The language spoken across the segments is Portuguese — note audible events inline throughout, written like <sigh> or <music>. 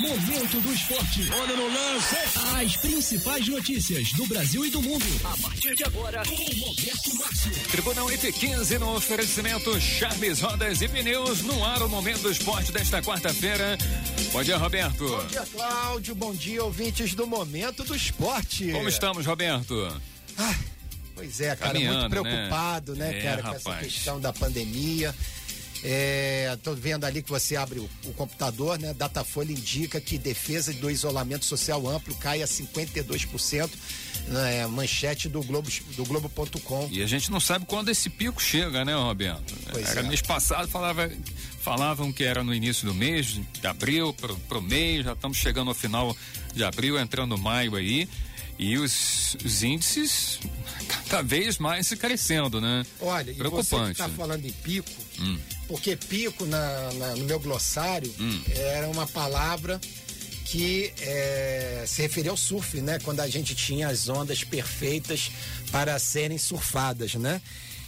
Momento do Esporte. Olha no lance. As principais notícias do Brasil e do mundo. A partir de agora, com Roberto Márcio. Tribunal IP15 no oferecimento Charles Rodas e Pneus no ar o Momento do Esporte desta quarta-feira. Bom dia, Roberto. Bom dia, Cláudio. Bom dia, ouvintes do Momento do Esporte. Como estamos, Roberto? Ah, pois é, cara, Caminhando, muito preocupado, né, né? É, cara, com rapaz. essa questão da pandemia. É, tô vendo ali que você abre o, o computador, né? Datafolha indica que defesa do isolamento social amplo cai a 52%. Né, manchete do Globo do Globo.com. E a gente não sabe quando esse pico chega, né, Roberto? Pois era é. mês passado, falava, falavam que era no início do mês, de abril pro, pro mês, já estamos chegando ao final de abril, entrando maio aí. E os, os índices <laughs> cada vez mais crescendo, né? Olha, e você que Preocupante. está falando em pico, Hum. Porque pico na, na- no meu glossário Hum. era uma palavra que é, se referia ao surf, né? Quando a gente tinha as ondas perfeitas para serem surfadas, né?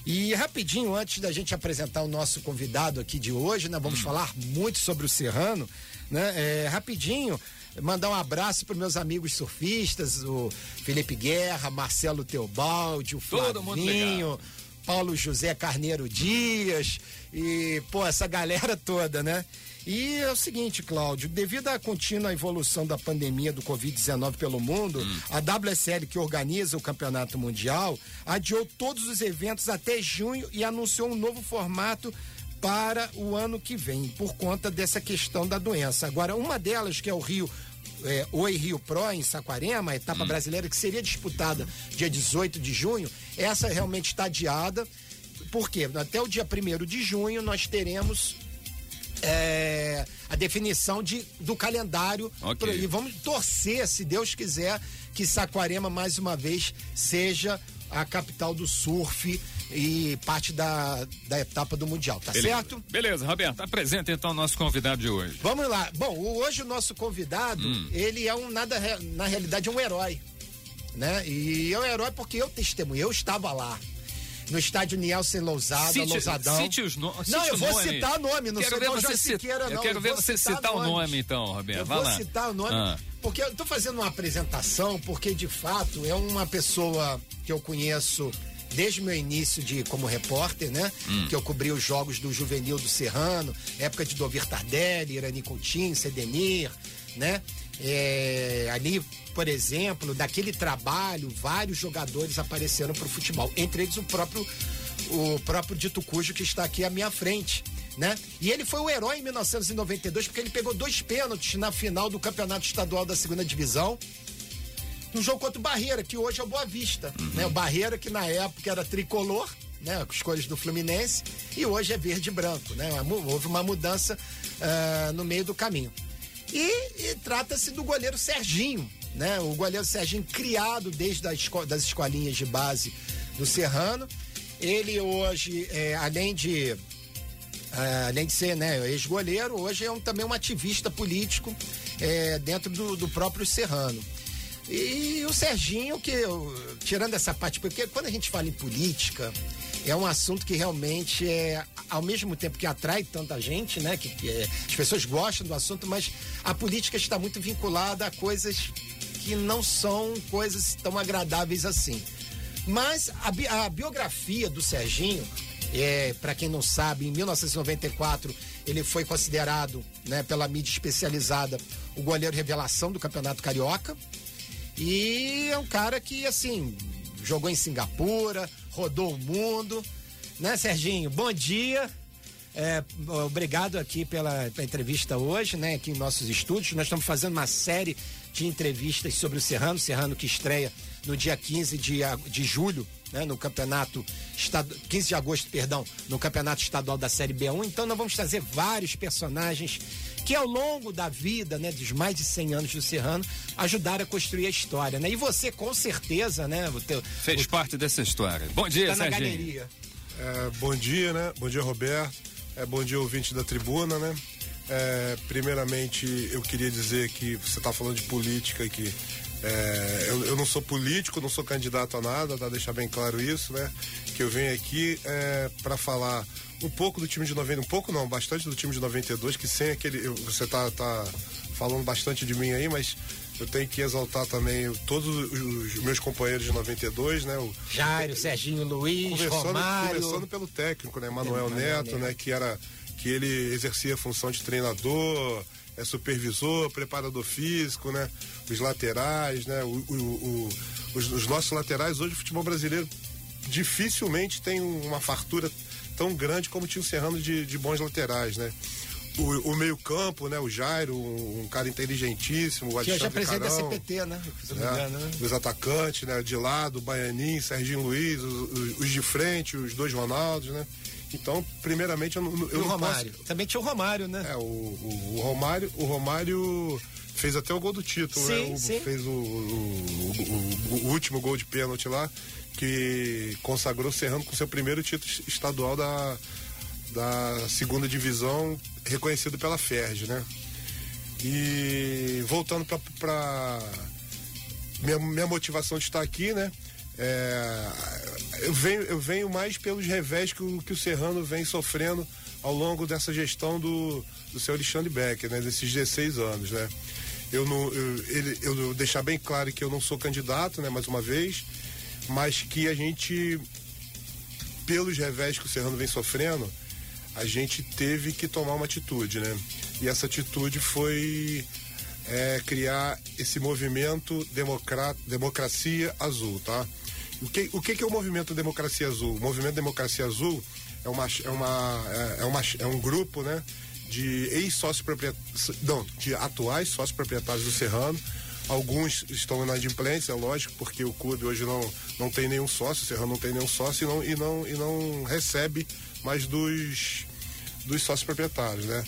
E rapidinho, antes da gente apresentar o nosso convidado aqui de hoje, né? Vamos falar muito sobre o Serrano, né? É, rapidinho, mandar um abraço para meus amigos surfistas, o Felipe Guerra, Marcelo Teobaldi, o Todo Flavinho, Paulo José Carneiro Dias e, pô, essa galera toda, né? E é o seguinte, Cláudio, devido à contínua evolução da pandemia do Covid-19 pelo mundo, a WSL, que organiza o Campeonato Mundial, adiou todos os eventos até junho e anunciou um novo formato para o ano que vem, por conta dessa questão da doença. Agora, uma delas, que é o Rio é, Oi Rio Pro em Saquarema, a etapa brasileira que seria disputada dia 18 de junho, essa realmente está adiada. Porque até o dia 1 de junho nós teremos é, a definição de, do calendário. Ok. pro- E vamos torcer, se Deus quiser, que Saquarema mais uma vez seja a capital do surf e parte da, da etapa do Mundial, tá Beleza. certo? Beleza, Roberto, apresenta então o nosso convidado de hoje. Vamos lá. Bom, o- hoje o nosso convidado, Hum. ele é um, nada, na realidade, um herói. Né? E é um herói porque eu testemunhei, eu estava lá. No estádio Nielsen Lousada, Cite- Lousadão. cite os no- Não, eu o vou nome. citar nome, não Quero ver você Siqueira, eu não. quero ver vou você citar o nomes. nome, então, Roberto. Eu Vai vou lá. citar o nome, Ah. porque eu tô fazendo uma apresentação, porque de fato é uma pessoa que eu conheço desde o meu início de como repórter, né? Hum. Que eu cobri os jogos do Juvenil do Serrano, época de Dovir Tardelli, Irani Coutinho, Cedemir, né? É, ali, por exemplo, daquele trabalho, vários jogadores apareceram pro futebol, entre eles o próprio o próprio Dito Cujo que está aqui à minha frente, né? E ele foi o herói em 1992 porque ele pegou dois pênaltis na final do Campeonato Estadual da Segunda Divisão. No jogo contra o Barreira, que hoje é o Boa Vista, né? O Barreira que na época era tricolor, né? Com as cores do Fluminense e hoje é verde e branco, né? Houve uma mudança ah, no meio do caminho. E, e trata-se do goleiro Serginho, né? O goleiro Serginho criado desde a esco- das escolinhas de base do Serrano. Ele hoje, é, além de ah, além de ser né, ex-goleiro, hoje é um- também um ativista político é, dentro do, do próprio Serrano. E o Serginho, que eu- tirando essa parte, porque quando a gente fala em política, é um assunto que realmente é, ao mesmo tempo que atrai tanta gente, né? Que, que é- as pessoas gostam do assunto, mas a política está muito vinculada a coisas que não são coisas tão agradáveis assim. Mas a, bi- a biografia do Serginho, é, para quem não sabe, em 1994 ele foi considerado, né, pela mídia especializada, o goleiro revelação do Campeonato Carioca. E é um cara que, assim, jogou em Singapura, rodou o mundo. Né, Serginho? Bom dia. É, obrigado aqui pela, pela entrevista hoje, né? Aqui em nossos estúdios. Nós estamos fazendo uma série de entrevistas sobre o Serrano, Serrano que estreia no dia 15 de, de julho, né? No campeonato estadu... 15 de agosto, perdão, no campeonato estadual da Série B1. Então nós vamos trazer vários personagens que ao longo da vida, né, dos mais de 100 anos do Serrano, ajudaram a construir a história, né? E você com certeza, né, o teu Fez parte dessa história. Bom dia, tá na Serginho. galeria. É, bom dia, né? Bom dia, Roberto. É, bom dia, ouvinte da tribuna, né? É, primeiramente, eu queria dizer que você está falando de política aqui. É, eu, eu não sou político, não sou candidato a nada, tá? Deixar bem claro isso, né? Que eu venho aqui é, para falar um pouco do time de 90, um pouco não, bastante do time de 92, que sem aquele. você tá, tá falando bastante de mim aí, mas eu tenho que exaltar também todos os meus companheiros de 92, né? O, Jairo, Serginho Luiz, começando, Romário. começando pelo técnico, né? Manuel Manuel Neto, Neto. né? Que era que ele exercia a função de treinador, é supervisor, preparador físico, né? Os laterais, né? O, o- o- os, os nossos laterais hoje o futebol brasileiro dificilmente tem uma fartura tão grande como tinha o Serrano de, de bons laterais, né? O, o meio campo, né? O Jairo, um, um cara inteligentíssimo, o Que hoje é presidente da Carão CPT, né? Né? engano, né? Os atacantes, né? De lado, o Baianinho, Serginho Luiz, os, os- os de frente, os dois Ronaldos, né? Então, primeiramente, eu, eu E o Romário. Também tinha o Romário, né? Posso, é, o, o, o Romário, o Romário fez até o gol do título, Sim, né? O- sim. Fez o, o- último gol de pênalti lá, que consagrou o Serrano com seu primeiro título estadual da, da segunda divisão, reconhecido pela FERJ, né? E voltando para minha, minha motivação de estar aqui, né? É, eu, venho, eu venho mais pelos revés que o, que o Serrano vem sofrendo ao longo dessa gestão do, do seu Alexandre Becker, né? Desses 16 anos, né? Eu não, eu, ele, eu deixar bem claro que eu não sou candidato, né? Mais uma vez, mas que a gente, pelos revés que o Serrano vem sofrendo, a gente teve que tomar uma atitude, né? E essa atitude foi é, criar esse movimento democra- Democracia Azul, tá? O que, o que que é o movimento Democracia Azul? O movimento Democracia Azul é, uma, é, uma, é, é uma, é um grupo, né? De ex-sócios proprietários, não, de atuais sócios proprietários do Serrano. Alguns estão inadimplentes, é lógico, porque o clube hoje não, não tem nenhum sócio, o Serrano não tem nenhum sócio e não, e não, e não recebe mais dos, dos sócios proprietários, né?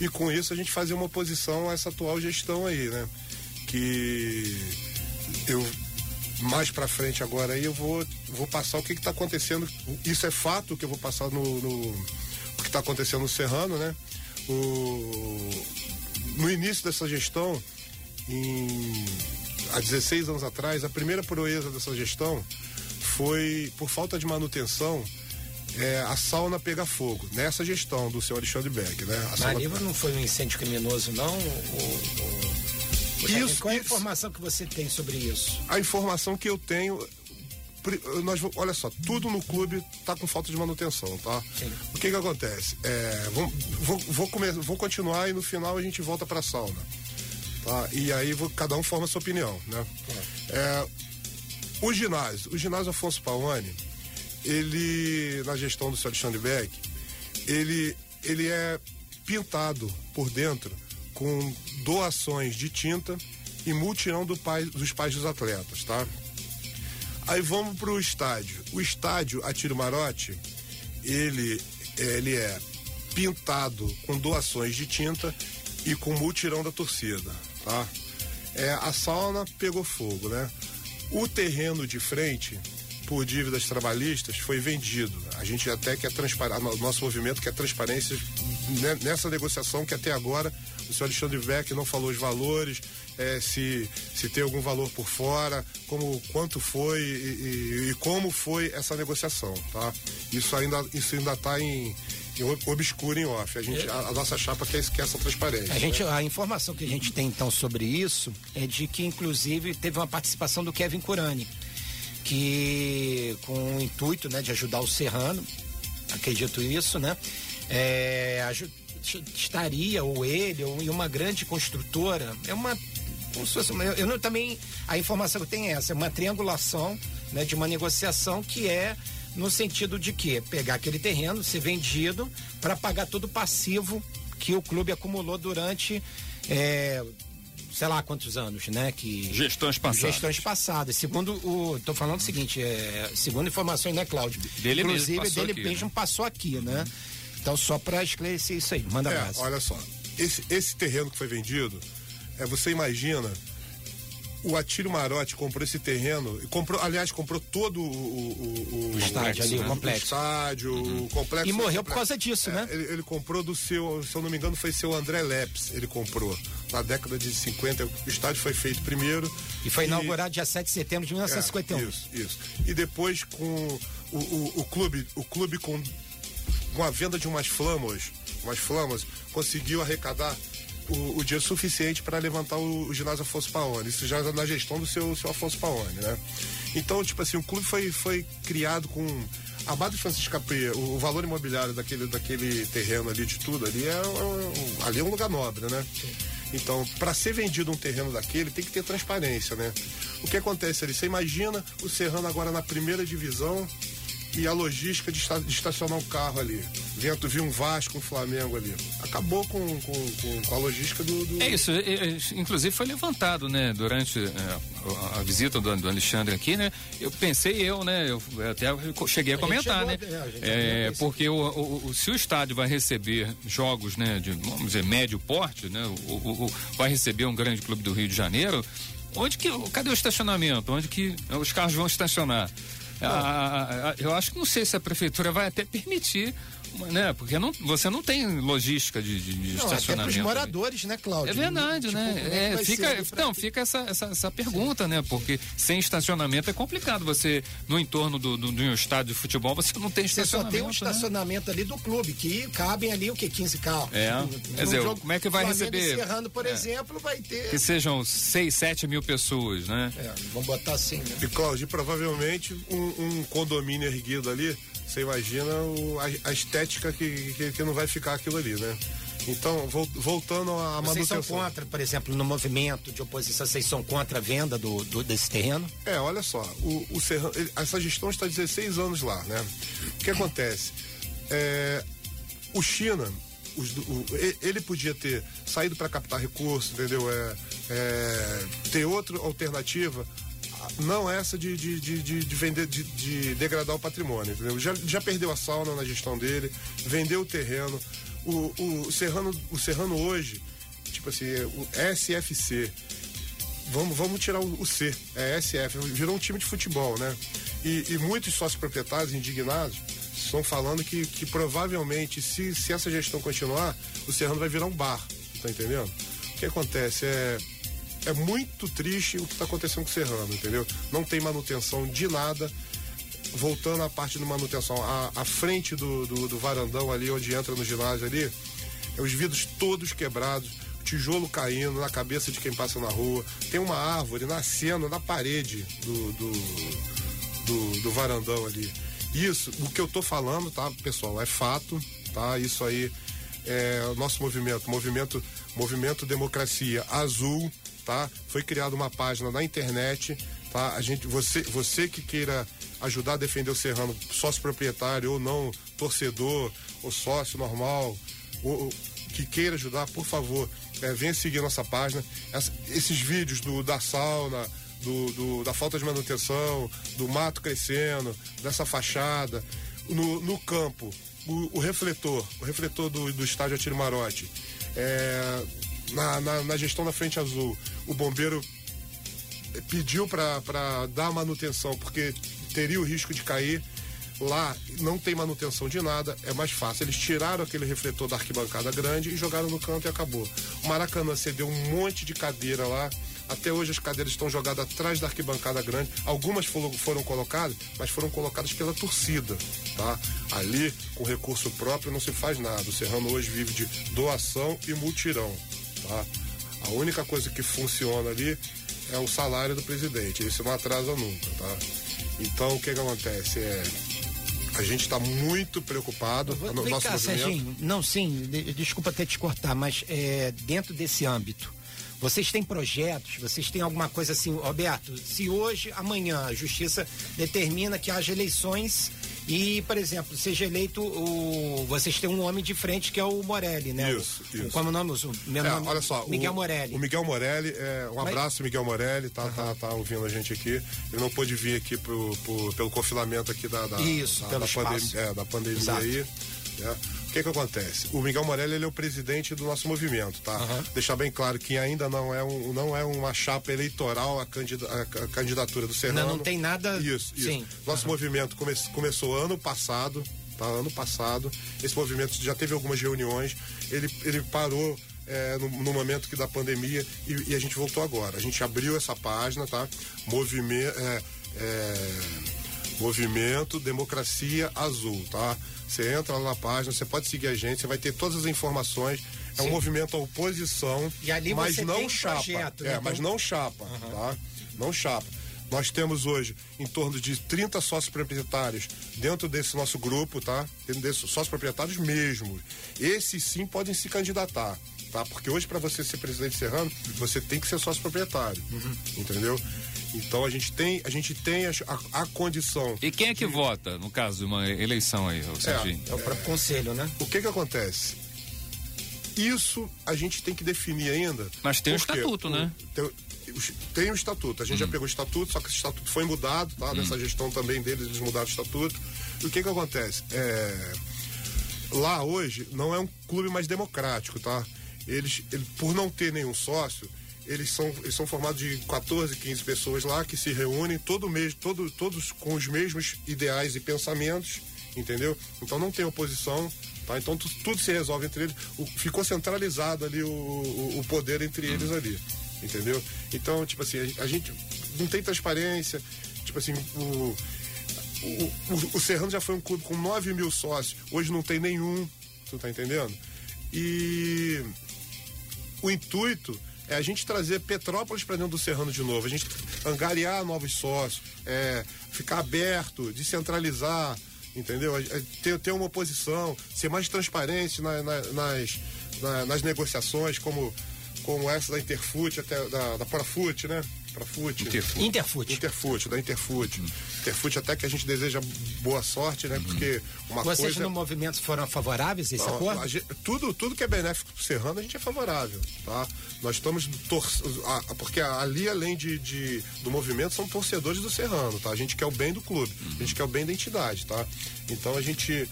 E com isso a gente fazia uma oposição a essa atual gestão aí, né? Que eu mais para frente agora aí eu vou vou passar o que está acontecendo. Isso é fato que eu vou passar no, no o que está acontecendo no Serrano, né? O, no início dessa gestão, em, há 16 anos atrás, a primeira proeza dessa gestão foi por falta de manutenção é, a sauna pegar fogo nessa gestão do senhor Alexandre Beck, né? A Mas sauna- não foi um incêndio criminoso, não? Ou, ou- Isso, Qual é a informação que você tem sobre isso? a informação que eu tenho. Nós, olha só, tudo no clube tá com falta de manutenção, tá? Sim. O que que acontece? É, vou, vou, vou, come- vou continuar e no final a gente volta para a sauna. Tá? E aí vou- cada um forma a sua opinião, né? É, o ginásio, o ginásio Afonso Pauani, ele, na gestão do seu Alexandre Beck, ele, ele é pintado por dentro com doações de tinta e multirão do pai, dos pais dos atletas, tá? Aí vamos pro estádio. O estádio Atiro Marote, ele, ele é pintado com doações de tinta e com multirão da torcida, tá? É, a sauna pegou fogo, né? O terreno de frente, por dívidas trabalhistas, foi vendido. A gente até quer transparência, o nosso movimento quer transparência nessa negociação que até agora o senhor Alexandre Beck não falou os valores, é, se, se tem algum valor por fora, como quanto foi e, e- e como foi essa negociação, tá? Isso ainda isso ainda está em, em ob- obscuro em off. A, gente, a, a nossa chapa quer, quer essa transparência. A, gente, a informação que a gente tem então sobre isso é de que, inclusive, teve uma participação do Kevin Curani, que com o intuito né, de ajudar o Serrano, acredito isso, né? É, estaria, ou ele, ou em uma grande construtora, é uma. Eu não também. A informação que eu tenho é essa, é uma triangulação né, de uma negociação que é no sentido de que pegar aquele terreno, ser vendido, para pagar todo o passivo que o clube acumulou durante. é, sei lá quantos anos, né? Que Gestões passadas. Gestões passadas. Segundo o, tô falando o seguinte, é, segundo informações, né, Cláudio? Dele mesmo Inclusive passou dele aqui, mesmo né? passou aqui, né? Então só para esclarecer isso aí, manda É, abraço. olha só. Esse, esse terreno que foi vendido, é, você imagina, o Atílio Marotti comprou esse terreno, e comprou, aliás, comprou todo o, o, o- O estádio ali, o o complexo. estádio, o complexo. E morreu o por causa disso, É, né? Ele, ele comprou do seu, se eu não me engano, foi seu André Leps, ele comprou. Na década de 50, o estádio foi feito primeiro. E foi inaugurado dia 7 de setembro de É, 1951. isso, isso. E depois com o, o, o clube, o clube com, com a venda de umas flamas, umas flamas, conseguiu arrecadar o, o dinheiro suficiente para levantar o, o, ginásio Afonso Paone. Isso já na gestão do seu, seu Afonso Paone, né? Então, tipo assim, o clube foi, foi criado com a Madre Francisca P, o, o, valor imobiliário daquele, daquele terreno ali, de tudo ali, é, é ali é um lugar nobre, né? Então, para ser vendido um terreno daquele, tem que ter transparência, né? O que acontece ali? Você imagina o Serrano agora na primeira divisão, e a logística de, estacionar um carro ali. Vento, vi um Vasco, um Flamengo ali. Acabou com, com, com, com a logística do, do, É isso, é, é, inclusive foi levantado, né, durante é, a, a, visita do, do, Alexandre aqui, né? Eu pensei eu, né? Eu até cheguei a, a comentar, né? É, porque o, o, o, se o estádio vai receber jogos, né, de, vamos dizer, médio porte, né? O, vai receber um grande clube do Rio de Janeiro, onde que. Cadê o estacionamento? Onde que os carros vão estacionar? A, a, eu acho que não sei se a prefeitura vai até permitir né? Porque não, você não tem logística de, de, de não, estacionamento. Até moradores, né, Cláudio? É verdade, tipo, né? É, é fica, não, fica essa, essa, essa pergunta, Sim. né? Porque sem estacionamento é complicado. Você, no entorno do, do, de um estádio de futebol, você não tem estacionamento. Você só tem um estacionamento né? ali do clube, que cabem ali o que? 15 carros. É. Quer dizer, como é que vai receber? Encerrando, por é. exemplo, vai ter. Que sejam 6, 7 mil pessoas, né? É, vamos botar assim, né? E, Cláudio, provavelmente um, um condomínio erguido ali você imagina o, a, a, estética que, que, que, não vai ficar aquilo ali, né? Então, voltando à vocês manutenção. Vocês são contra, por exemplo, no movimento de oposição, vocês são contra a venda do, do desse terreno? É, olha só, o, o Serrano, essa gestão está 16 anos lá, né? O que acontece? É, o China, os, o, ele podia ter saído para captar recursos, entendeu? É, é, ter outra alternativa não essa de, de, de, de vender, de, de, degradar o patrimônio, entendeu? Já, já perdeu a sauna na gestão dele, vendeu o terreno. O, o, Serrano, o Serrano hoje, tipo assim, o SFC, vamos, vamos tirar o, o, C, é SF, virou um time de futebol, né? E, e muitos sócios proprietários indignados estão falando que, que provavelmente, se, se essa gestão continuar, o Serrano vai virar um bar, tá entendendo? O que acontece? É é muito triste o que está acontecendo com o Serrano, entendeu? Não tem manutenção de nada. Voltando à parte de manutenção, a, a frente do, do, do, varandão ali, onde entra no ginásio ali, é os vidros todos quebrados, tijolo caindo na cabeça de quem passa na rua, tem uma árvore nascendo na parede do, do, do, do varandão ali. Isso, o que eu tô falando, tá, pessoal, é fato, tá? Isso aí é o nosso movimento, movimento, movimento Democracia Azul, tá? Foi criada uma página na internet, tá? A gente, você, você que queira ajudar a defender o Serrano, sócio proprietário ou não, torcedor ou sócio normal, ou, que queira ajudar, por favor, é, venha seguir nossa página. Essa, esses vídeos do, da sauna, do, do, da falta de manutenção, do mato crescendo, dessa fachada, no, no campo, o, o, refletor, o refletor do, do estádio Atiro Marote, é, na, na, na, gestão da Frente Azul, o bombeiro pediu para dar manutenção, porque teria o risco de cair. Lá não tem manutenção de nada, é mais fácil. Eles tiraram aquele refletor da arquibancada grande e jogaram no canto e acabou. O Maracanã cedeu um monte de cadeira lá. Até hoje as cadeiras estão jogadas atrás da arquibancada grande. Algumas foram, foram colocadas, mas foram colocadas pela torcida, tá? Ali, com recurso próprio, não se faz nada. O Serrano hoje vive de doação e multirão, tá? A única coisa que funciona ali é o salário do presidente. Isso não atrasa nunca, tá? Então o que, que acontece? É. A gente está muito preocupado. no Vem nosso cá, Serginho. Não, sim, de, desculpa até te cortar, mas é, dentro desse âmbito, vocês têm projetos, vocês têm alguma coisa assim, Roberto? Se hoje, amanhã, a justiça determina que haja eleições e, por exemplo, seja eleito o. Vocês têm um homem de frente que é o Morelli, né? Isso, o, isso. Como é o nome? O meu é, nome olha só, Miguel o, Morelli. O Miguel Morelli, é, um abraço, Mas... Miguel Morelli, tá, uhum. tá, tá ouvindo a gente aqui. Ele não pôde vir aqui pro, pro pelo confinamento aqui da, da, isso, da, da, pandem é, da pandemia Exato. aí. Né? Que que acontece? O Miguel Morelli ele é o presidente do nosso movimento, tá? Uhum. Deixar bem claro que ainda não é, um, não é uma chapa eleitoral a, candida, a, a candidatura do Serrano. Não, não tem nada. Isso, isso. Sim. Nosso uhum. movimento come, começou ano passado, tá? Ano passado. Esse movimento já teve algumas reuniões. Ele, ele parou é, no, no, momento que da pandemia e, e, a gente voltou agora. A gente abriu essa página, tá? Movimento. É, é, Movimento Democracia Azul, tá? Você entra lá na página, você pode seguir a gente, você vai ter todas as informações. é um movimento à oposição, E mas não chapa. projeto, é, mas Então- não chapa, tá? Não chapa. Nós temos hoje em torno de 30 sócios proprietários dentro desse nosso grupo, tá? Dentro desses sócios proprietários mesmo. Esses sim podem se candidatar, tá? Porque hoje para você ser presidente serrano, você tem que ser sócio proprietário, Uhum. entendeu? Então a gente tem, a gente tem a, a- a condição. E quem é que vota, no caso de uma eleição aí, o Serginho? É o próprio conselho, né? O que que acontece? Isso a gente tem que definir ainda. Mas tem o estatuto, né? Tem, tem o estatuto. A gente Hum. já pegou o estatuto, só que esse estatuto foi mudado, tá? Nessa gestão também deles, eles mudaram o estatuto. E o que que acontece? É, lá hoje não é um clube mais democrático, tá? Eles, ele- por não ter nenhum sócio, eles são, eles são formados de 14, 15 pessoas lá que se reúnem todo mês, todo, todos com os mesmos ideais e pensamentos, entendeu? Então não tem oposição, tá? Então tu- tudo se resolve entre eles. O- ficou centralizado ali o, o, o poder entre eles ali, entendeu? Então, tipo assim, a, a gente não tem transparência, tipo assim, o, o, o, o Serrano já foi um clube com 9 mil sócios, hoje não tem nenhum, tu tá entendendo? E o intuito é a gente trazer Petrópolis para dentro do Serrano de novo, a gente angariar novos sócios, é, ficar aberto, descentralizar, entendeu? É, ter, ter uma oposição, ser mais transparente na- na- nas, na- nas negociações, como, como essa da Interfute, até da, da Parafute, né? Parafute. Interfute. Interfute. Interfute, da Interfute. Interfute até que a gente deseja boa sorte, né? Porque uma Vocês coisa... no movimento foram favoráveis a esse Não, acordo? a gente- tudo, tudo que é benéfico pro Serrano, a gente é favorável, tá? Nós estamos tor a- a- porque ali, além de, de- do movimento, são torcedores do Serrano, tá? A gente quer o bem do clube, a gente quer o bem da entidade, tá? Então a gente,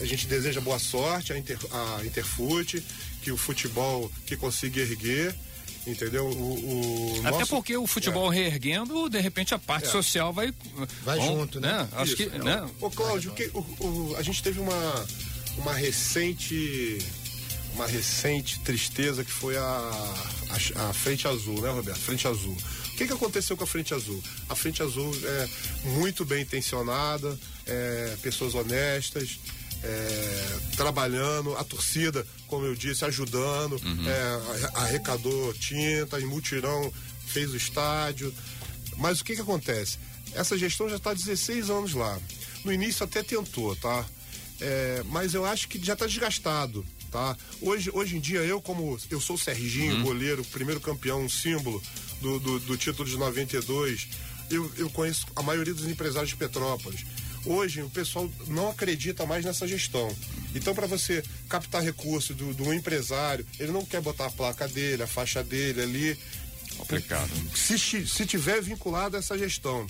a gente deseja boa sorte à Inter, à Interfute, que o futebol que consiga erguer, entendeu? O, o Até nosso- porque o futebol reerguendo, de repente a parte É. social vai. Vai vão, junto, né? Acho Isso, que. é, Né? Ô, Cláudio, o que- o- o- a gente teve uma, uma recente uma recente tristeza que foi a, a, a Frente Azul, né, Roberto? Frente Azul. O que, que aconteceu com a Frente Azul? A Frente Azul é muito bem intencionada, é, pessoas honestas, é, trabalhando, a torcida, como eu disse, ajudando, é, a- arrecadou tinta, em mutirão fez o estádio. Mas o que, que acontece? Essa gestão já está há 16 anos lá. No início até tentou, tá? É, mas eu acho que já está desgastado, tá? Hoje, hoje em dia, eu como eu sou o Serginho, goleiro, primeiro campeão, um símbolo do, do, do título de 92, eu, eu conheço a maioria dos empresários de Petrópolis. Hoje o pessoal não acredita mais nessa gestão. Então, para você captar recurso do, do empresário, ele não quer botar a placa dele, a faixa dele ali. Complicado. Se, se tiver vinculado a essa gestão.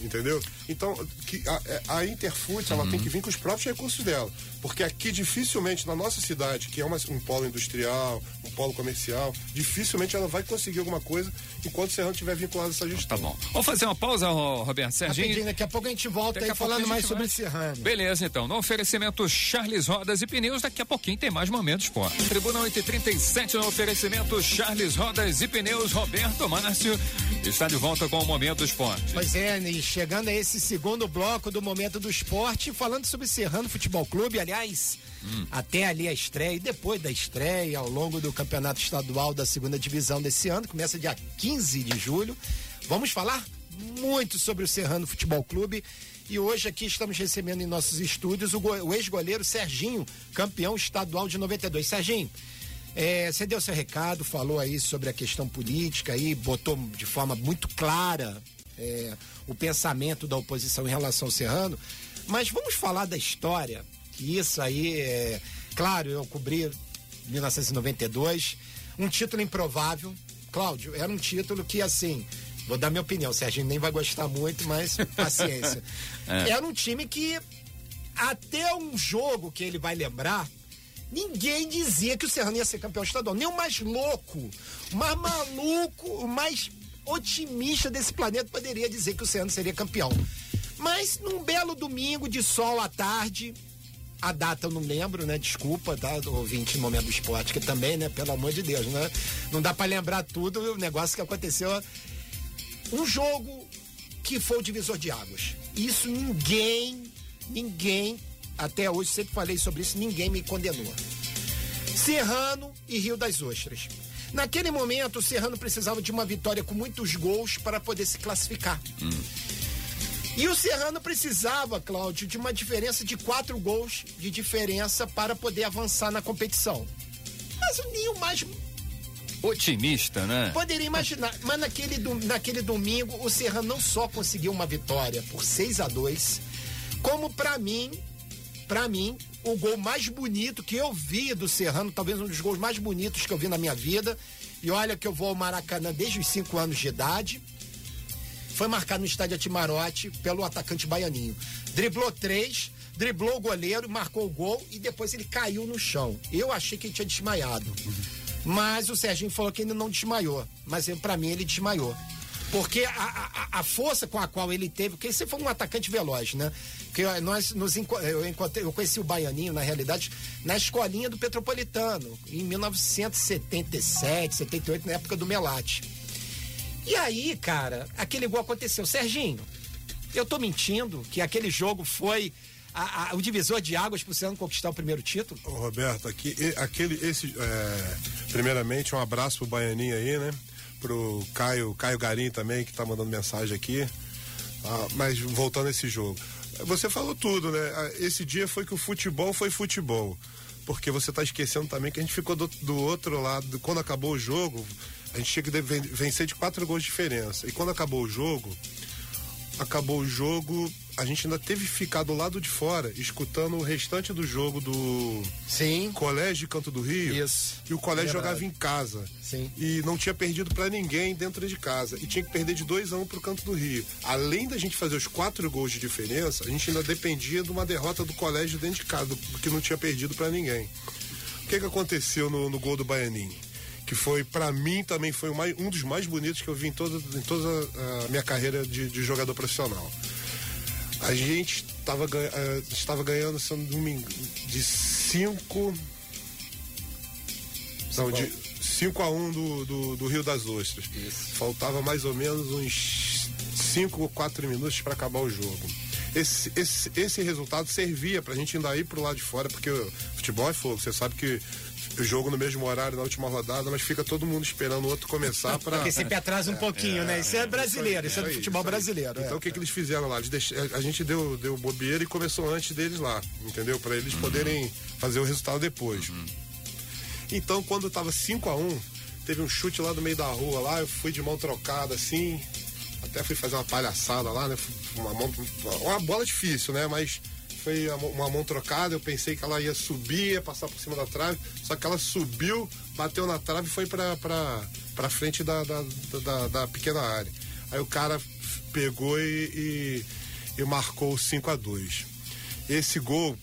Entendeu? Então, que a, a Interfute, ela tem que vir com os próprios recursos dela. Porque aqui, dificilmente, na nossa cidade, que é uma- um polo industrial, um polo comercial, dificilmente ela vai conseguir alguma coisa enquanto o Serrano estiver vinculado a essa Tá gestão. bom. Vamos fazer uma pausa, Ro- Roberto Serginho? Rapidinho, daqui a pouco a gente volta Daqui aí falando mais sobre vai. Serrano. Beleza, então. No oferecimento Charles Rodas e Pneus, daqui a pouquinho tem mais momentos Esporte. Tribuna 837 no oferecimento Charles Rodas e Pneus, Roberto Márcio. Está de volta com o Momento Esporte. Pois é, e chegando a esse segundo bloco do Momento do Esporte, falando sobre Serrano Futebol Clube, aliás, até ali a estreia e depois da estreia, ao longo do Campeonato Estadual da Segunda Divisão desse ano, começa dia 15 de julho. Vamos falar muito sobre o Serrano Futebol Clube. E hoje aqui estamos recebendo em nossos estúdios o, o ex-goleiro Serginho, campeão estadual de 92. Serginho, é, você deu seu recado, falou aí sobre a questão política aí, botou de forma muito clara é, o pensamento da oposição em relação ao Serrano, mas vamos falar da história, que isso aí é. Claro, eu cobri 1992, um título improvável. Cláudio, era um título que, assim, vou dar minha opinião, o Serginho nem vai gostar muito, mas <laughs> paciência. Era um time que, até um jogo que ele vai lembrar, Ninguém dizia que o Serrano ia ser campeão estadual. Nem o mais louco, o mais maluco, o mais otimista desse planeta poderia dizer que o Serrano seria campeão. Mas num belo domingo de sol à tarde, a data eu não lembro, né? Desculpa, tá? Ouvinte no momento do esporte, que também, né? Pelo amor de Deus, né? Não dá pra lembrar tudo o negócio que aconteceu. Um jogo que foi o divisor de águas. Isso ninguém, ninguém, até hoje, sempre falei sobre isso, ninguém me condenou. Serrano e Rio das Ostras. Naquele momento, o Serrano precisava de uma vitória com muitos gols para poder se classificar. E o Serrano precisava, Cláudio, de uma diferença de quatro gols de diferença para poder avançar na competição. Mas nem o mais Otimista, né? Poderia imaginar, mas naquele, naquele domingo o Serrano não só conseguiu uma vitória por 6 a 2 como pra mim, pra mim, o gol mais bonito que eu vi do Serrano, talvez um dos gols mais bonitos que eu vi na minha vida. E olha que eu vou ao Maracanã desde os 5 anos de idade. Foi marcado no estádio Atimarote pelo atacante baianinho. Driblou três, driblou o goleiro, marcou o gol e depois ele caiu no chão. Eu achei que ele tinha desmaiado. Mas o Serginho falou que ele não desmaiou. Mas para mim ele desmaiou. Porque a, a, a força com a qual ele teve, porque você foi um atacante veloz, né? Ó, nós nos eu, encontrei, eu conheci o Baianinho, na realidade, na escolinha do Petropolitano, em 1977, 78, na época do Melate. E aí, cara, aquele gol aconteceu. Serginho, eu tô mentindo que aquele jogo foi a- a- o divisor de águas pro Serrano conquistar o primeiro título? Ô, Roberto, aqui, aquele, esse, é, primeiramente, um abraço pro Baianinho aí, né? Pro Caio, Caio Garim também, que tá mandando mensagem aqui. Ah, mas voltando a esse jogo. Você falou tudo, né? Ah, Esse dia foi que o futebol foi futebol. Porque você tá esquecendo também que a gente ficou do, do outro lado. Quando acabou o jogo, a gente tinha que vencer de quatro gols de diferença. E quando acabou o jogo, acabou o jogo, a gente ainda teve que ficar do lado de fora, escutando o restante do jogo do Sim. Colégio de Canto do Rio. Isso. E o colégio Verdade. jogava em casa. Sim. E não tinha perdido pra ninguém dentro de casa. E tinha que perder de 2 a 1 um pro Canto do Rio. Além da gente fazer os quatro gols de diferença, a gente ainda dependia de uma derrota do colégio dentro de casa, do, que não tinha perdido pra ninguém. O que que aconteceu no, no gol do Baianinho? Que foi, pra mim, também foi mais- um dos mais bonitos que eu vi em toda, em toda a minha carreira de, de jogador profissional. A gente estava estava ganhando, se não engano, de 5. Não, de 5 a 1 um do, do, do Rio das Ostras. Faltava mais ou menos uns 5 ou 4 minutos para acabar o jogo. Esse, esse, esse resultado servia pra gente ainda ir pro lado de fora, porque o futebol é fogo. Você sabe que o jogo no mesmo horário na última rodada, mas fica todo mundo esperando o outro começar para Porque sempre atrasa um pouquinho, né? Isso é brasileiro, isso é do aí, futebol isso aí. brasileiro. Então é. o que, que eles fizeram lá? Eles deix- A gente deu, deu bobeira e começou antes deles lá, entendeu? Para eles poderem fazer o resultado depois. Então quando tava 5 a 1 teve um chute lá do meio da rua lá, eu fui de mão trocada assim, até fui fazer uma palhaçada lá, né? Uma, mão, uma bola difícil, né? Mas foi uma, mão trocada, eu pensei que ela ia subir, ia passar por cima da trave, só que ela subiu, bateu na trave e foi pra, pra, pra frente da, da, da, da pequena área. Aí o cara pegou e, e, e marcou o 5 a 2 Esse gol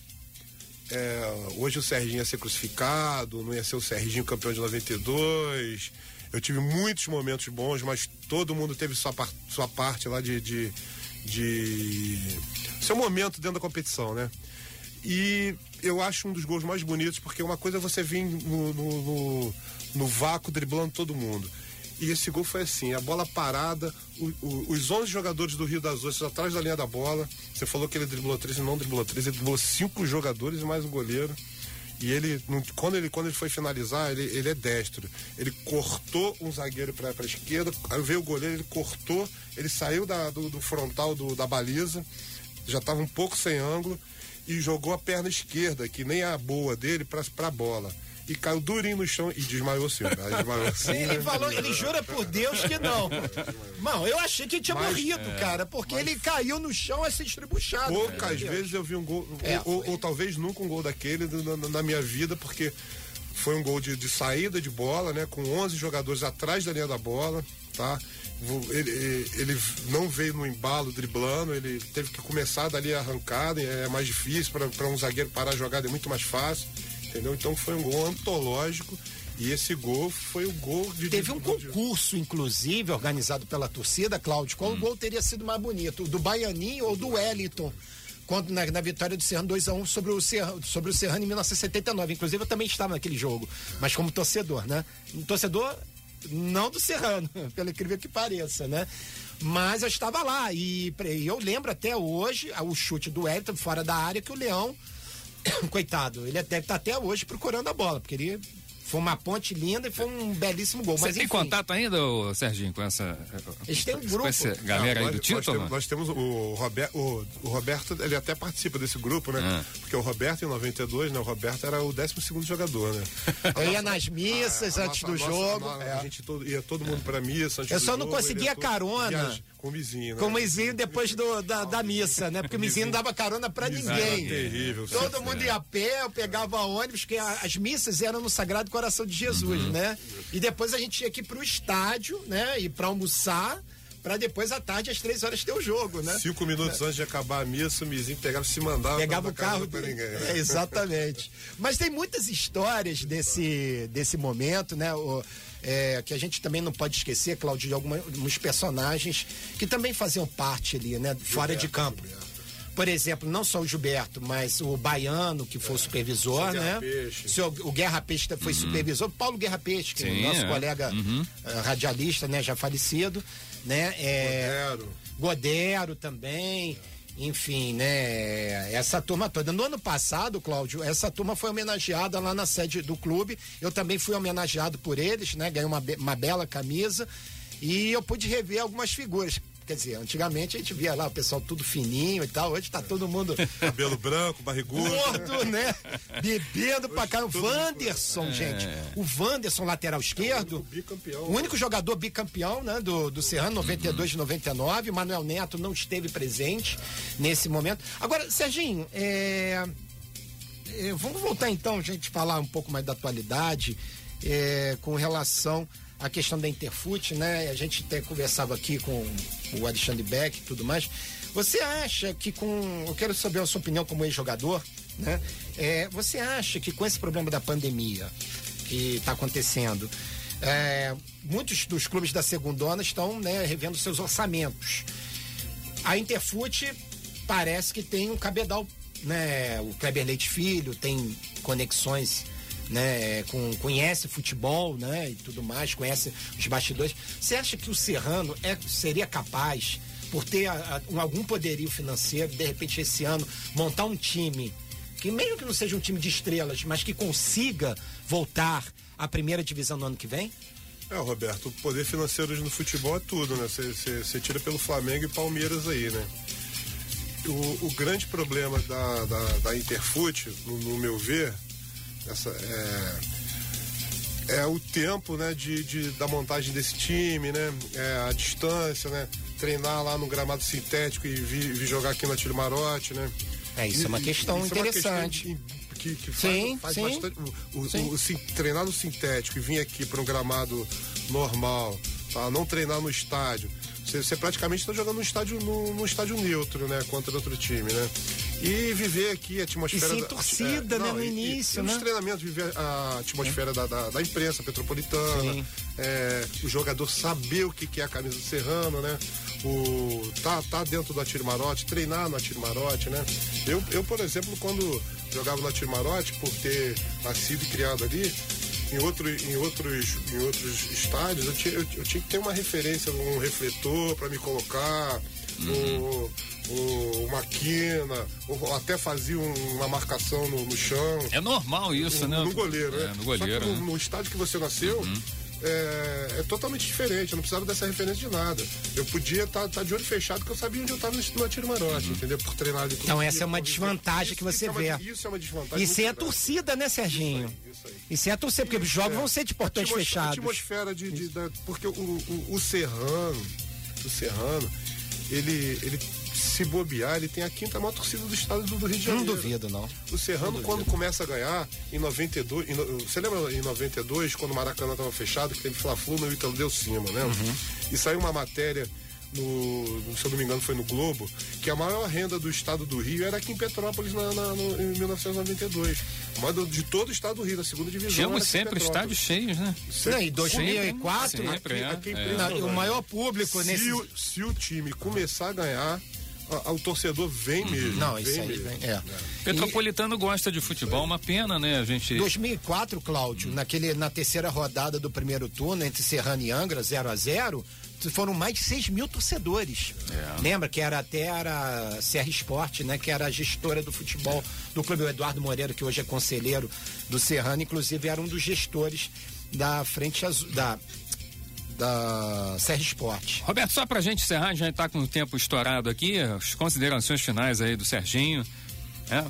é, hoje o Serginho ia ser crucificado, não ia ser o Serginho campeão de 92. Eu tive muitos momentos bons, mas todo mundo teve sua, par- sua parte lá de, de, de. Seu momento dentro da competição, né? E eu acho um dos gols mais bonitos, porque uma coisa é você vir no, no, no, no vácuo driblando todo mundo. E esse gol foi assim, a bola parada, o- o- os 11 jogadores do Rio das Ostras atrás da linha da bola. Você falou que ele driblou três, não driblou três, ele driblou cinco jogadores e mais um goleiro. E ele, quando ele, quando ele foi finalizar, ele, ele é destro. Ele cortou um zagueiro para a esquerda, aí veio o goleiro, ele cortou, ele saiu da- do, do frontal do- da baliza, já estava um pouco sem ângulo, e jogou a perna esquerda, que nem a boa dele, para a bola. E caiu durinho no chão e desmaiou sim. Desmaiou sim. Ele falou, ele jura por Deus que não. Mano, eu achei que ele tinha Mas, morrido, cara, porque ele caiu no chão assim estribuchado. Poucas cara. vezes eu vi um gol, É, ou, ou- talvez nunca um gol daquele na, na- na minha vida, porque foi um gol de, de saída de bola, né? Com 11 jogadores atrás da linha da bola, tá? Ele, ele- não veio no embalo driblando, ele teve que começar dali a arrancada, e é mais difícil para um zagueiro parar a jogada, é muito mais fácil, entendeu? Então foi um gol antológico e esse gol foi o gol de. Teve um concurso, inclusive, organizado pela torcida, Cláudio, qual gol teria sido mais bonito? O do Baianinho ou do Wellington? Quando, na, na vitória do Serrano 2x1 sobre, o Serrano- sobre o Serrano em 1979. Inclusive, eu também estava naquele jogo, mas como torcedor, né? Um torcedor não do Serrano, <laughs> pelo incrível que pareça, né? Mas eu estava lá e e eu lembro até hoje ah, o chute do Wellington fora da área que o Leão <coughs> coitado, ele deve estar até hoje procurando a bola, porque ele foi uma ponte linda e foi um belíssimo gol. Você Mas, tem enfim, contato ainda, ô, Serginho, com essa. Eles têm um com grupo. essa galera aí nós, do nós título? temos, nós temos o, Roberto, o, o Roberto, ele até participa desse grupo, né? Ah. Porque o Roberto, em 92, né? O Roberto era o 12 jogador, né? <laughs> Eu ia nas missas A antes nossa- do a nossa- jogo. a, é. a gente todo, ia todo mundo pra missa. Antes Eu do só não jogo, conseguia carona. viaja com o Mizinho, né? Com o Mizinho depois do, da, da missa, né? Porque <laughs> o Mizinho não dava carona pra ninguém. terrível, Todo mundo é. ia a pé, eu pegava ônibus, porque a- as missas eram no Sagrado Coração de Jesus, Uhum. né? E depois a gente tinha que ir pro estádio, né? E pra almoçar, pra depois à tarde, às três horas, ter o jogo, né? Cinco minutos antes de acabar a missa, o Mizinho pegava e se mandava. Pegava o carro pra ninguém. né? <laughs> É, exatamente. Mas tem muitas histórias desse, desse momento, né? O, é, que a gente também não pode esquecer, Claudio, de alguns personagens que também faziam parte ali, né? Fora de campo. Por exemplo, não só o Gilberto, mas o Baiano, que foi o supervisor, né? Peixe. Seu- o Guerra Peixe foi supervisor, Paulo Guerra Peixe, que é Sim, o nosso é. colega eh, radialista, né? Já falecido, né? É, Rodero. Godero também, enfim, né? Essa turma toda. No ano passado, Cláudio, essa turma foi homenageada lá na sede do clube. Eu também fui homenageado por eles, né? Ganhei uma, uma bela camisa e eu pude rever algumas figuras. Quer dizer, antigamente a gente via lá o pessoal tudo fininho e tal. Hoje tá todo mundo <laughs> Cabelo branco, barrigudo. gordo, né? <laughs> Bebendo pra cá. O Wanderson, gente. O Wanderson, lateral esquerdo. bicampeão. O único jogador bicampeão, né? Do, do Serrano, 92 e 99. Manuel Neto não esteve presente nesse momento. Agora, Serginho, é, é, vamos voltar então, gente, falar um pouco mais da atualidade é, com relação à questão da Interfute, né? A gente até conversava aqui com o Alexandre Beck e tudo mais. Você acha que com. Eu quero saber a sua opinião como ex-jogador, né? É, você acha que com esse problema da pandemia que está acontecendo, é, muitos dos clubes da segundona estão né, revendo seus orçamentos. A Interfute parece que tem um cabedal, né? O Kleber Leite Filho tem conexões, né? Com, conhece futebol, né? E tudo mais, conhece os bastidores. Você acha que o Serrano é, seria capaz, por ter a- a- um- algum poderio financeiro, de repente esse ano, montar um time que mesmo que não seja um time de estrelas, mas que consiga voltar à primeira divisão no ano que vem? É, Roberto, o poder financeiro no futebol é tudo, né? Você tira pelo Flamengo e Palmeiras aí, né? O, o grande problema da, da, da Interfute, no, no meu ver, essa, é, é o tempo né, de, de- da montagem desse time, né? É a distância, né? Treinar lá no gramado sintético e vir, vir jogar aqui na Tiro Marote, né? É, isso é uma E- questão isso é uma interessante. questão que, que Sim, faz, sim. bastante. O, o- Sim. o sin- treinar no sintético e vir aqui para um gramado normal, tá? não treinar no estádio. Você, você praticamente está jogando no estádio, no, no estádio neutro, né? Contra outro time, né? E viver aqui a atmosfera. E sem da- torcida, né, no e- início, e nos né? treinamentos, viver a atmosfera da, da, da imprensa petropolitana. É, o jogador saber o que, que é a camisa do Serrano, né? O, tá, tá dentro do Atiro Marote, treinar no Atiro Marote, né? Eu, eu, por exemplo, quando jogava no Atiro Marote, por ter nascido e criado ali, em, outro, em, outros, em outros estádios, eu tinha, eu, eu tinha que ter uma referência, um refletor para me colocar, o, o, uma quina, ou até fazia um- uma marcação no, no chão. É normal isso, no, né? no goleiro, é, né? No Só que goleiro. no, né? no estádio que você nasceu, é, é totalmente diferente. Eu não precisava dessa referência de nada. Eu podia estar de olho fechado, porque eu sabia onde eu estava no, Atiro Marote, entendeu? Por treinar ali. Então essa é uma por- desvantagem isso- que você isso é uma- vê. isso é uma desvantagem. E sem a torcida, né, Serginho? Isso aí. E sem a torcida, porque os jogos É. vão ser de portões fechados. atmosfera de, de- da- porque o, o, o Serrano, o Serrano, ele, ele se bobear, ele tem a quinta maior torcida do estado do, Rio de Não Janeiro. duvido, não. O Serrano, quando começa a ganhar, em 92. em você lembra em 92, quando o Maracanã estava fechado, que teve Fla-Flu no Ítalo Deu Cima, né? Uhum. E saiu uma matéria. No, se eu não me engano, foi no Globo, que a maior renda do estado do Rio era aqui em Petrópolis na, na- no- em 1992. A maior do- de todo o estado do Rio, da segunda divisão. Tínhamos sempre estádios cheios, né? Não, em 2004, Sempre, Aqui- é. aqui É. O maior público se, nesse. o, se o time começar a ganhar, a, o torcedor vem uhum. mesmo. Não, isso aí vem, é. Petropolitano e... gosta de futebol, uma pena, né? A gente. 2004, Cláudio, naquele, na terceira rodada do primeiro turno, entre Serrano e Angra, 0 a 0 foram mais de 6 mil torcedores. É. Lembra que era até era Serra Esporte, né? Que era a gestora do futebol do clube, o Eduardo Moreira, que hoje é conselheiro do Serrano, inclusive era um dos gestores da frente azul, da da Serra Esporte. Roberto, só pra gente encerrar, já está com o tempo estourado aqui, as considerações finais aí do Serginho. É.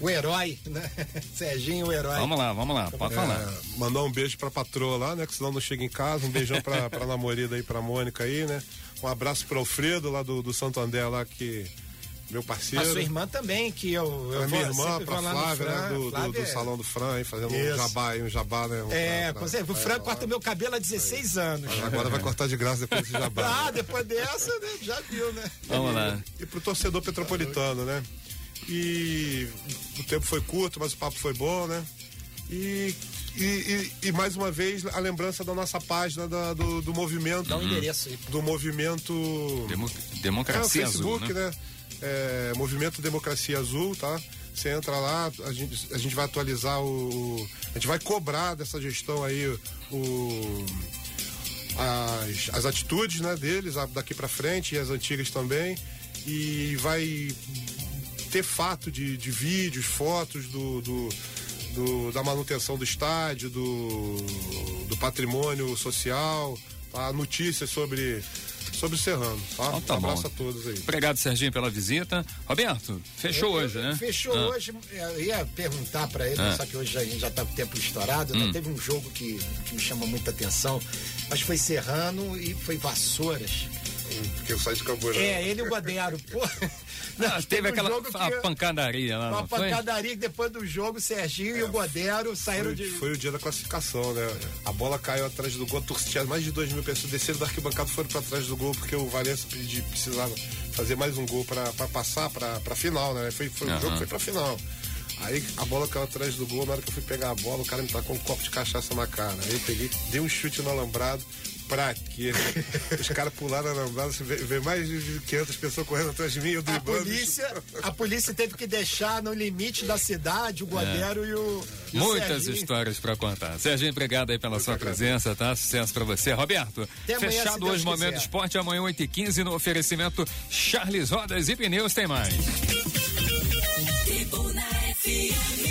O herói, né? <laughs> Serginho, o herói. Vamos lá, vamos lá, pode é, falar. Mandar um beijo pra patroa lá, né? Que senão não chega em casa. Um beijão pra, <laughs> pra namorada aí, pra Mônica aí, né? Um abraço pro Alfredo lá do, do Santo André lá que meu parceiro. A sua irmã também, que eu. eu a minha irmã, pra Flávia, né? Do, do, do, salão do Fran, fazendo Isso. um jabá aí, um jabá, né? Um, é, pra, pra, o Fran corta meu cabelo há 16 aí. anos. Agora vai <laughs> cortar de graça depois desse jabá. ah, depois dessa, né? Já viu, né? Vamos lá. E, e pro torcedor petropolitano, né? E o tempo foi curto, mas o papo foi bom, né? E e, e, e, mais uma vez a lembrança da nossa página da, do, do movimento. Dá um endereço aí. Do movimento. Demo, democracia é, Facebook, Azul, né? né? É, movimento Democracia Azul, tá? Você entra lá, a gente, a gente vai atualizar o. A gente vai cobrar dessa gestão aí o. As, as atitudes né, deles daqui para frente e as antigas também. E vai ter fato de, de vídeos, fotos do, do, do, da manutenção do estádio, do, do patrimônio social, tá? notícias sobre sobre o Serrano, tá? Então, tá um abraço bom. a todos aí. Obrigado, Serginho, pela visita. Roberto, fechou eu, hoje, né? Fechou ah. hoje. Eu ia perguntar para ele, ah. só que hoje a gente já tá com o tempo estourado, né? hum. né? Teve um jogo que, que me chama muita atenção, mas foi Serrano e foi Vassouras. Porque eu saí de Camburão. É, ele e o Godero. Pô. <laughs> Não, teve, teve aquela que, pancadaria lá. Uma pancadaria que depois do jogo, o Serginho é, e o Godero saíram foi, de. Foi o dia da classificação, né? A bola caiu atrás do gol, tinha mais de 2 mil pessoas desceram da arquibancada foram para trás do gol, porque o Valência precisava fazer mais um gol para passar para a final, né? Foi, foi uhum. O jogo foi para final. Aí a bola caiu atrás do gol, na hora que eu fui pegar a bola, o cara me tacou um copo de cachaça na cara. Aí eu peguei, dei um chute no alambrado, pra quê? Os caras pularam na andada, vê mais de 500 pessoas correndo atrás de mim, eu a polícia, a polícia teve que deixar no limite da cidade o é. goleiro é. e o. Muitas o histórias para contar. Serginho, obrigado aí pela Muito sua presença, tá? Sucesso para você. Roberto, amanhã, fechado hoje o Momento Esporte, amanhã 8h15 no oferecimento Charles Rodas e Pneus tem mais. Tribuna FM.